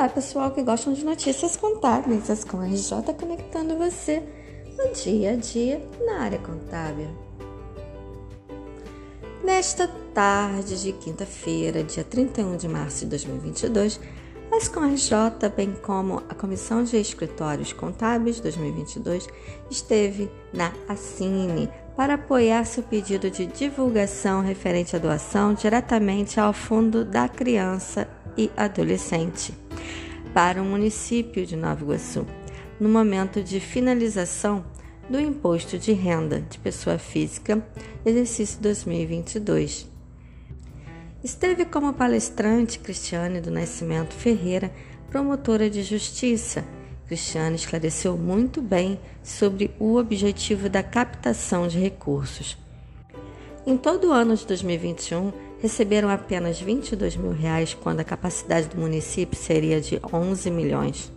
Olá, pessoal que gostam de notícias contábeis, as com a RJ conectando você no dia a dia na área contábil. Nesta tarde de quinta-feira, dia 31 de março de 2022, as com a RJ, bem como a Comissão de Escritórios Contábeis 2022, esteve na Assine para apoiar seu pedido de divulgação referente à doação diretamente ao Fundo da Criança e Adolescente para o município de Nova Iguaçu, no momento de finalização do imposto de renda de pessoa física, exercício 2022. Esteve como palestrante Cristiane do Nascimento Ferreira, promotora de justiça. Cristiane esclareceu muito bem sobre o objetivo da captação de recursos. Em todo o ano de 2021, receberam apenas 22 mil reais quando a capacidade do município seria de 11 milhões.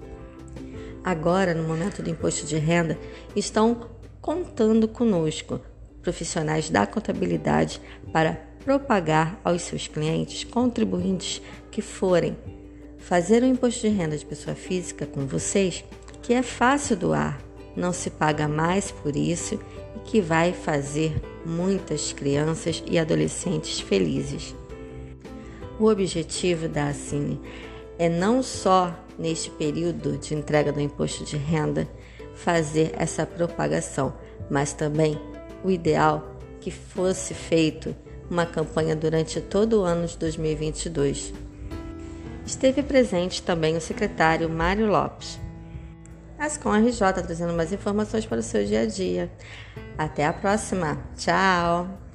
Agora, no momento do imposto de renda, estão contando conosco, profissionais da contabilidade, para propagar aos seus clientes, contribuintes que forem fazer o imposto de renda de pessoa física com vocês, que é fácil doar, não se paga mais por isso e que vai fazer muitas crianças e adolescentes felizes. O objetivo da Assine é não só neste período de entrega do imposto de renda fazer essa propagação, mas também o ideal que fosse feito uma campanha durante todo o ano de 2022. Esteve presente também o secretário Mário Lopes. Ascom RJ trazendo mais informações para o seu dia a dia. Até a próxima. Tchau!